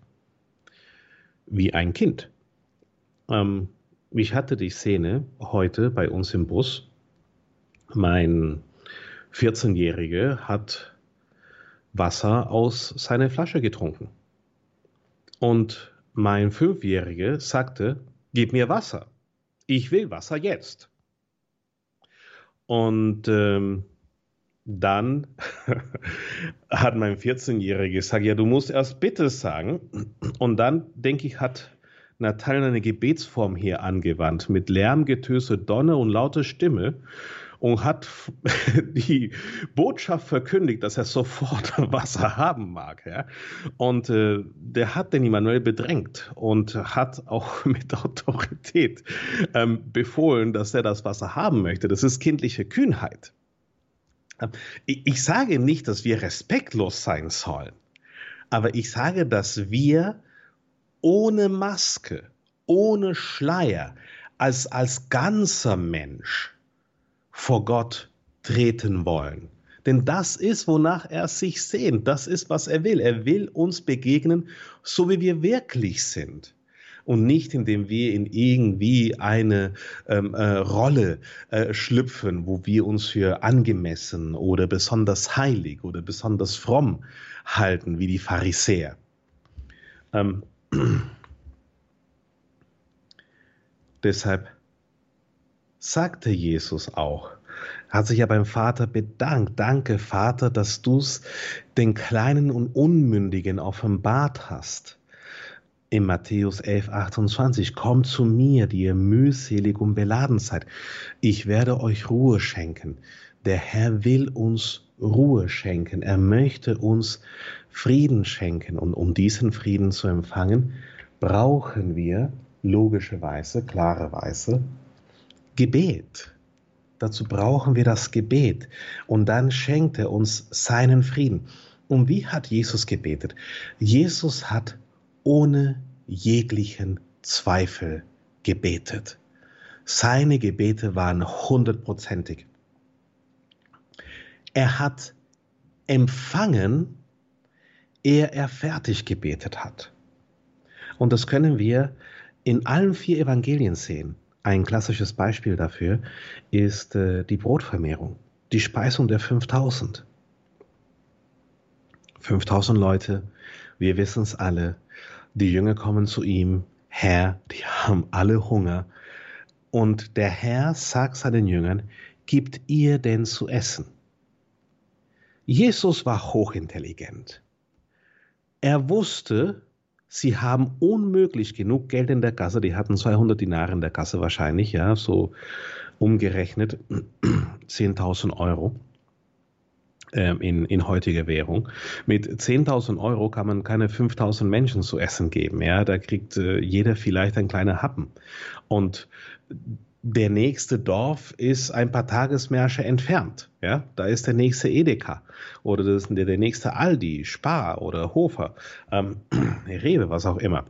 wie ein Kind. Ähm, ich hatte die Szene heute bei uns im Bus. Mein 14-Jähriger hat Wasser aus seiner Flasche getrunken. Und mein Fünfjähriger sagte, gib mir Wasser. Ich will Wasser jetzt. Und ähm, dann (laughs) hat mein 14-Jähriger gesagt, ja, du musst erst bitte sagen. Und dann, denke ich, hat Natalia eine Gebetsform hier angewandt mit Lärm, Getöse, Donner und lauter Stimme und hat (laughs) die Botschaft verkündigt, dass er sofort (laughs) Wasser haben mag. Ja? Und äh, der hat den Immanuel bedrängt und hat auch (laughs) mit Autorität ähm, befohlen, dass er das Wasser haben möchte. Das ist kindliche Kühnheit. Ich sage nicht, dass wir respektlos sein sollen, aber ich sage, dass wir ohne Maske, ohne Schleier, als, als ganzer Mensch vor Gott treten wollen. Denn das ist, wonach er sich sehnt. Das ist, was er will. Er will uns begegnen, so wie wir wirklich sind und nicht indem wir in irgendwie eine ähm, äh, Rolle äh, schlüpfen, wo wir uns für angemessen oder besonders heilig oder besonders fromm halten, wie die Pharisäer. Ähm, (clears throat) deshalb sagte Jesus auch, hat sich ja beim Vater bedankt. Danke, Vater, dass du es den Kleinen und Unmündigen offenbart hast in Matthäus 11, 28, kommt zu mir, die ihr mühselig und beladen seid. Ich werde euch Ruhe schenken. Der Herr will uns Ruhe schenken. Er möchte uns Frieden schenken. Und um diesen Frieden zu empfangen, brauchen wir logischerweise, klarerweise, Gebet. Dazu brauchen wir das Gebet. Und dann schenkt er uns seinen Frieden. Und wie hat Jesus gebetet? Jesus hat ohne jeglichen Zweifel gebetet. Seine Gebete waren hundertprozentig. Er hat empfangen, ehe er fertig gebetet hat. Und das können wir in allen vier Evangelien sehen. Ein klassisches Beispiel dafür ist äh, die Brotvermehrung, die Speisung der 5000. 5000 Leute, wir wissen es alle, die Jünger kommen zu ihm, Herr, die haben alle Hunger. Und der Herr sagt seinen Jüngern, gibt ihr denn zu essen? Jesus war hochintelligent. Er wusste, sie haben unmöglich genug Geld in der Kasse. Die hatten 200 Dinare in der Kasse wahrscheinlich, ja, so umgerechnet (clears throat) 10.000 Euro ähm, in, in heutiger Währung. Mit 10.000 Euro kann man keine 5.000 Menschen zu essen geben. Ja, da kriegt äh, jeder vielleicht ein kleiner Happen. Und der nächste Dorf ist ein paar Tagesmärsche entfernt. Ja, da ist der nächste Edeka oder das ist der, der nächste Aldi, Spar oder Hofer, ähm, (clears throat) Rewe, was auch immer.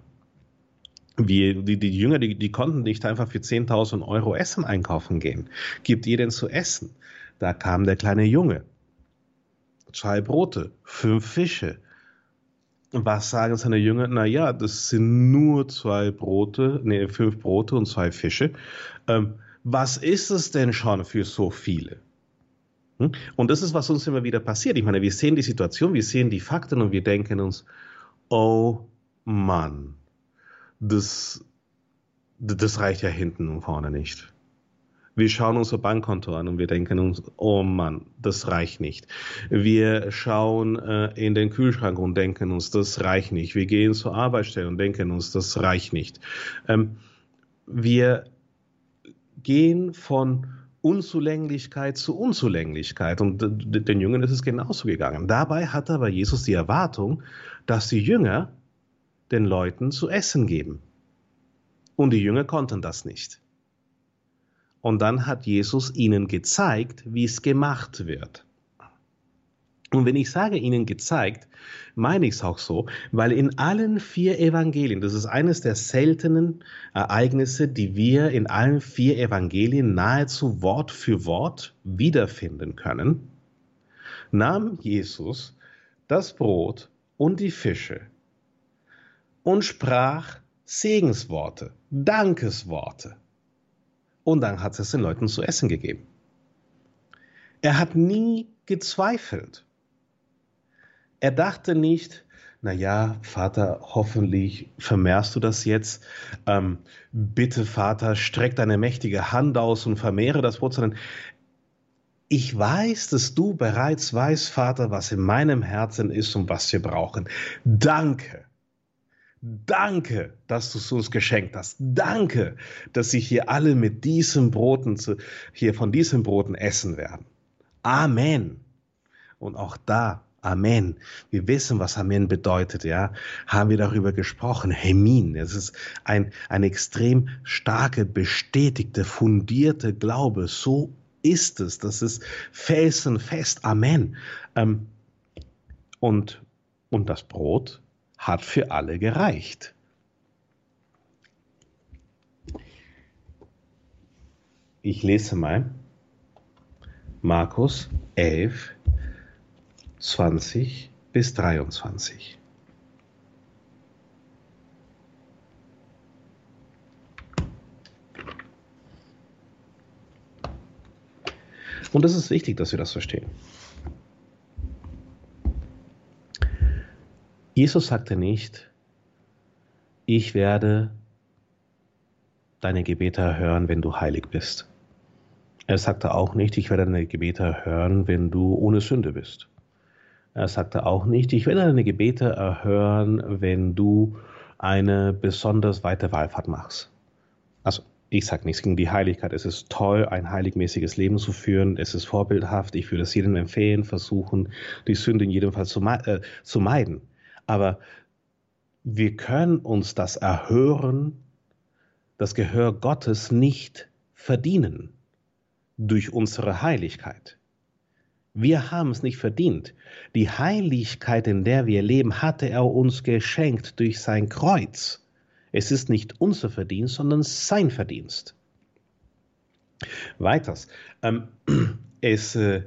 Wir, die, die Jünger, die, die konnten nicht einfach für 10.000 Euro Essen einkaufen gehen. Gibt ihr denn zu essen? Da kam der kleine Junge zwei Brote, fünf Fische. Was sagen seine Jünger? Naja, das sind nur zwei Brote, nee, fünf Brote und zwei Fische. Ähm, was ist es denn schon für so viele? Hm? Und das ist, was uns immer wieder passiert. Ich meine, wir sehen die Situation, wir sehen die Fakten und wir denken uns, oh Mann, das, das reicht ja hinten und vorne nicht. Wir schauen unser Bankkonto an und wir denken uns, oh Mann, das reicht nicht. Wir schauen äh, in den Kühlschrank und denken uns, das reicht nicht. Wir gehen zur Arbeitsstelle und denken uns, das reicht nicht. Ähm, wir gehen von Unzulänglichkeit zu Unzulänglichkeit. Und den Jüngern ist es genauso gegangen. Dabei hat aber Jesus die Erwartung, dass die Jünger den Leuten zu essen geben. Und die Jünger konnten das nicht. Und dann hat Jesus ihnen gezeigt, wie es gemacht wird. Und wenn ich sage ihnen gezeigt, meine ich es auch so, weil in allen vier Evangelien, das ist eines der seltenen Ereignisse, die wir in allen vier Evangelien nahezu Wort für Wort wiederfinden können, nahm Jesus das Brot und die Fische und sprach Segensworte, Dankesworte und dann hat es den Leuten zu essen gegeben. Er hat nie gezweifelt. Er dachte nicht, na ja, Vater, hoffentlich vermehrst du das jetzt. Ähm, bitte, Vater, streck deine mächtige Hand aus und vermehre das Brot, sondern ich weiß, dass du bereits weißt, Vater, was in meinem Herzen ist und was wir brauchen. Danke. Danke, dass du es uns geschenkt hast. Danke, dass sich hier alle mit diesen Broten zu, hier von diesen Broten essen werden. Amen. Und auch da, Amen. Wir wissen, was Amen bedeutet, ja. Haben wir darüber gesprochen. Hemin. Es ist ein, ein extrem starke, bestätigte, fundierte Glaube. So ist es. Das ist felsenfest. Amen. Ähm, und, und das Brot hat für alle gereicht. Ich lese mal Markus 11, 20 bis 23. Und es ist wichtig, dass wir das verstehen. Jesus sagte nicht, ich werde deine Gebete erhören, wenn du heilig bist. Er sagte auch nicht, ich werde deine Gebete erhören, wenn du ohne Sünde bist. Er sagte auch nicht, ich werde deine Gebete erhören, wenn du eine besonders weite Wallfahrt machst. Also, ich sage nichts gegen die Heiligkeit. Es ist toll, ein heiligmäßiges Leben zu führen. Es ist vorbildhaft. Ich würde es jedem empfehlen, versuchen, die Sünde in jedem Fall zu, äh, zu meiden. Aber wir können uns das Erhören, das Gehör Gottes nicht verdienen durch unsere Heiligkeit. Wir haben es nicht verdient. Die Heiligkeit, in der wir leben, hatte er uns geschenkt durch sein Kreuz. Es ist nicht unser Verdienst, sondern sein Verdienst. Weiters. Ähm, (clears throat) es, äh,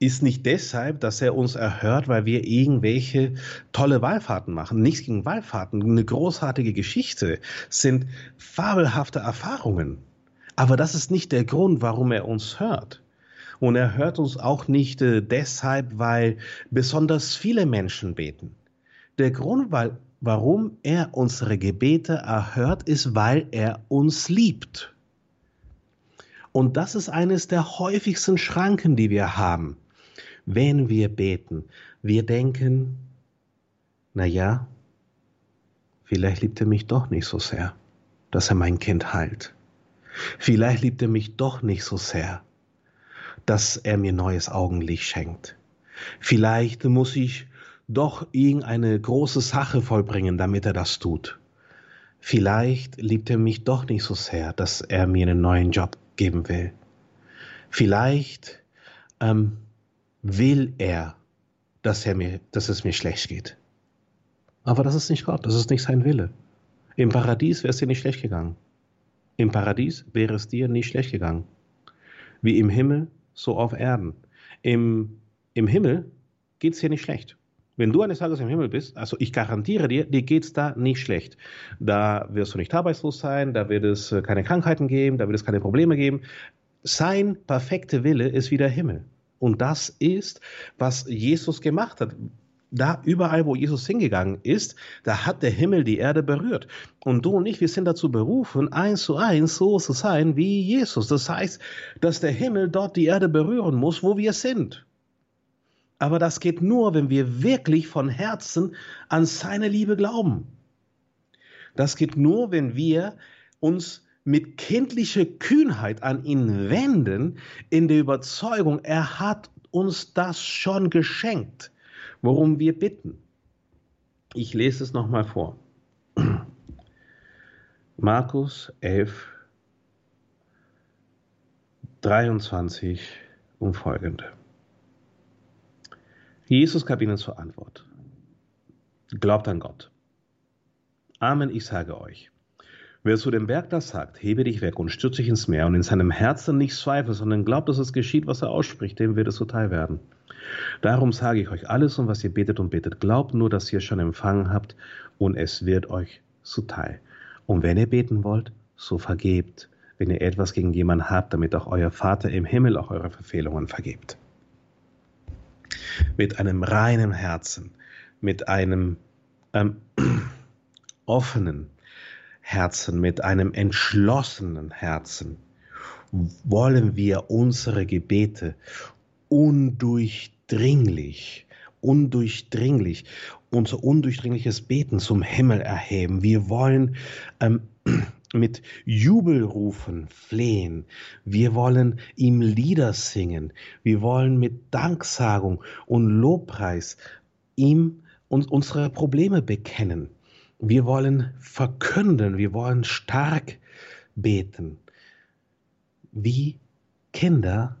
ist nicht deshalb, dass er uns erhört, weil wir irgendwelche tolle Wallfahrten machen. Nichts gegen Wallfahrten, eine großartige Geschichte, sind fabelhafte Erfahrungen. Aber das ist nicht der Grund, warum er uns hört. Und er hört uns auch nicht äh, deshalb, weil besonders viele Menschen beten. Der Grund, weil, warum er unsere Gebete erhört, ist, weil er uns liebt. Und das ist eines der häufigsten Schranken, die wir haben wenn wir beten. Wir denken, na ja, vielleicht liebt er mich doch nicht so sehr, dass er mein Kind heilt. Vielleicht liebt er mich doch nicht so sehr, dass er mir neues Augenlicht schenkt. Vielleicht muss ich doch irgendeine große Sache vollbringen, damit er das tut. Vielleicht liebt er mich doch nicht so sehr, dass er mir einen neuen Job geben will. Vielleicht ähm, will er, dass, er mir, dass es mir schlecht geht. Aber das ist nicht Gott, das ist nicht sein Wille. Im Paradies wäre es dir nicht schlecht gegangen. Im Paradies wäre es dir nicht schlecht gegangen. Wie im Himmel, so auf Erden. Im, im Himmel geht es dir nicht schlecht. Wenn du eines Tages im Himmel bist, also ich garantiere dir, dir geht es da nicht schlecht. Da wirst du nicht arbeitslos sein, da wird es äh, keine Krankheiten geben, da wird es keine Probleme geben. Sein perfekter Wille ist wie der Himmel. Und das ist, was Jesus gemacht hat. Da überall, wo Jesus hingegangen ist, da hat der Himmel die Erde berührt. Und du und ich, wir sind dazu berufen, eins zu eins so zu sein wie Jesus. Das heißt, dass der Himmel dort die Erde berühren muss, wo wir sind. Aber das geht nur, wenn wir wirklich von Herzen an seine Liebe glauben. Das geht nur, wenn wir uns mit kindlicher Kühnheit an ihn wenden, in der Überzeugung, er hat uns das schon geschenkt, worum wir bitten. Ich lese es nochmal vor. Markus 11, 23 und folgende. Jesus gab ihnen zur Antwort. Glaubt an Gott. Amen, ich sage euch. Wer zu dem Berg das sagt, hebe dich weg und stürze dich ins Meer und in seinem Herzen nicht zweifelt, sondern glaubt, dass es geschieht, was er ausspricht, dem wird es zuteil werden. Darum sage ich euch alles, um was ihr betet und betet. Glaubt nur, dass ihr schon empfangen habt und es wird euch zuteil. Und wenn ihr beten wollt, so vergebt, wenn ihr etwas gegen jemanden habt, damit auch euer Vater im Himmel auch eure Verfehlungen vergebt. Mit einem reinen Herzen, mit einem ähm, (clears throat) offenen, Herzen, mit einem entschlossenen Herzen wollen wir unsere Gebete undurchdringlich, undurchdringlich, unser undurchdringliches Beten zum Himmel erheben. Wir wollen ähm, (clears throat) mit Jubelrufen flehen. Wir wollen ihm Lieder singen. Wir wollen mit Danksagung und Lobpreis ihm und unsere Probleme bekennen. Wir wollen verkünden, wir wollen stark beten. Wie Kinder,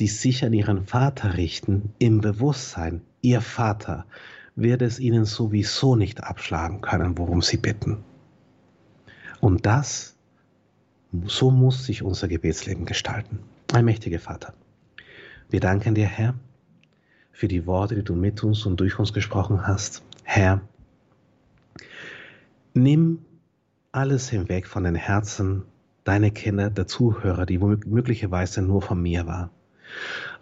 die sich an ihren Vater richten, im Bewusstsein, ihr Vater wird es ihnen sowieso nicht abschlagen können, worum sie bitten. Und das, so muss sich unser Gebetsleben gestalten. Ein mächtiger Vater. Wir danken dir, Herr, für die Worte, die du mit uns und durch uns gesprochen hast. Herr, Nimm alles hinweg von den Herzen deiner Kinder, der Zuhörer, die möglicherweise nur von mir war.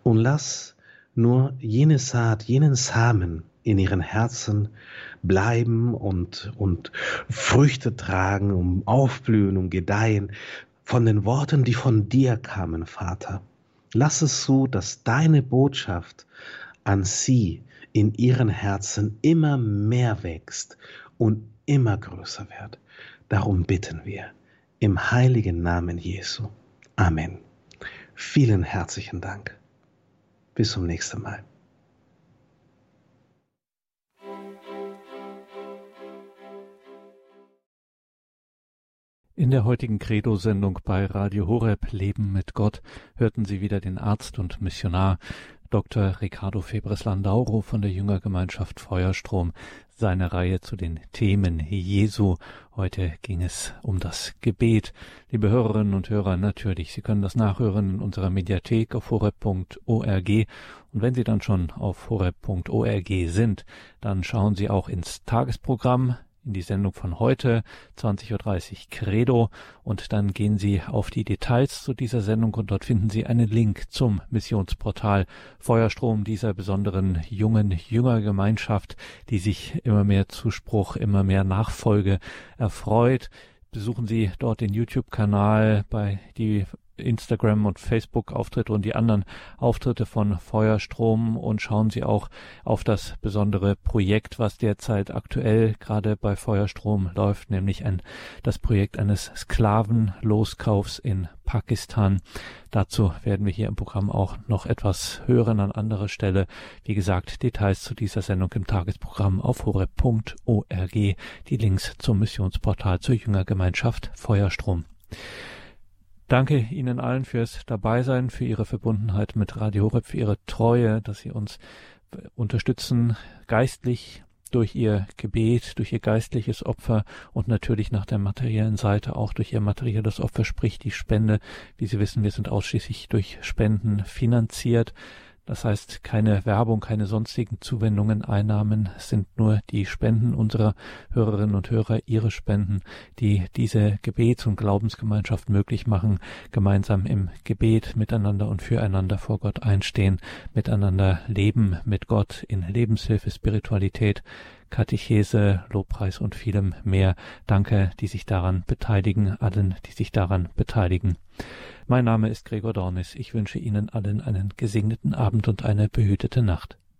Und lass nur jene Saat, jenen Samen in ihren Herzen bleiben und, und Früchte tragen, um aufblühen und gedeihen von den Worten, die von dir kamen, Vater. Lass es so, dass deine Botschaft an sie in ihren Herzen immer mehr wächst und immer größer wird. Darum bitten wir im heiligen Namen Jesu. Amen. Vielen herzlichen Dank. Bis zum nächsten Mal. In der heutigen Credo-Sendung bei Radio Horeb Leben mit Gott hörten Sie wieder den Arzt und Missionar Dr. Ricardo Febres Landauro von der Jüngergemeinschaft Feuerstrom seine Reihe zu den Themen Jesu. Heute ging es um das Gebet. Liebe Hörerinnen und Hörer, natürlich, Sie können das nachhören in unserer Mediathek auf horeb.org. Und wenn Sie dann schon auf horeb.org sind, dann schauen Sie auch ins Tagesprogramm in die Sendung von heute, 20.30 Uhr Credo. Und dann gehen Sie auf die Details zu dieser Sendung und dort finden Sie einen Link zum Missionsportal Feuerstrom dieser besonderen jungen Jüngergemeinschaft, die sich immer mehr Zuspruch, immer mehr Nachfolge erfreut. Besuchen Sie dort den YouTube-Kanal bei die Instagram und Facebook Auftritte und die anderen Auftritte von Feuerstrom und schauen Sie auch auf das besondere Projekt, was derzeit aktuell gerade bei Feuerstrom läuft, nämlich ein, das Projekt eines Sklavenloskaufs in Pakistan. Dazu werden wir hier im Programm auch noch etwas hören an anderer Stelle. Wie gesagt, Details zu dieser Sendung im Tagesprogramm auf horeb.org, die Links zum Missionsportal zur Jüngergemeinschaft Feuerstrom. Danke Ihnen allen fürs Dabeisein, für Ihre Verbundenheit mit Radio Horeb, für Ihre Treue, dass Sie uns unterstützen, geistlich durch Ihr Gebet, durch Ihr geistliches Opfer und natürlich nach der materiellen Seite auch durch Ihr materielles Opfer, sprich die Spende. Wie Sie wissen, wir sind ausschließlich durch Spenden finanziert. Das heißt, keine Werbung, keine sonstigen Zuwendungen, Einnahmen sind nur die Spenden unserer Hörerinnen und Hörer, ihre Spenden, die diese Gebets- und Glaubensgemeinschaft möglich machen, gemeinsam im Gebet miteinander und füreinander vor Gott einstehen, miteinander leben mit Gott in Lebenshilfe, Spiritualität, Katechese, Lobpreis und vielem mehr. Danke, die sich daran beteiligen, allen, die sich daran beteiligen. Mein Name ist Gregor Dornis. Ich wünsche Ihnen allen einen gesegneten Abend und eine behütete Nacht.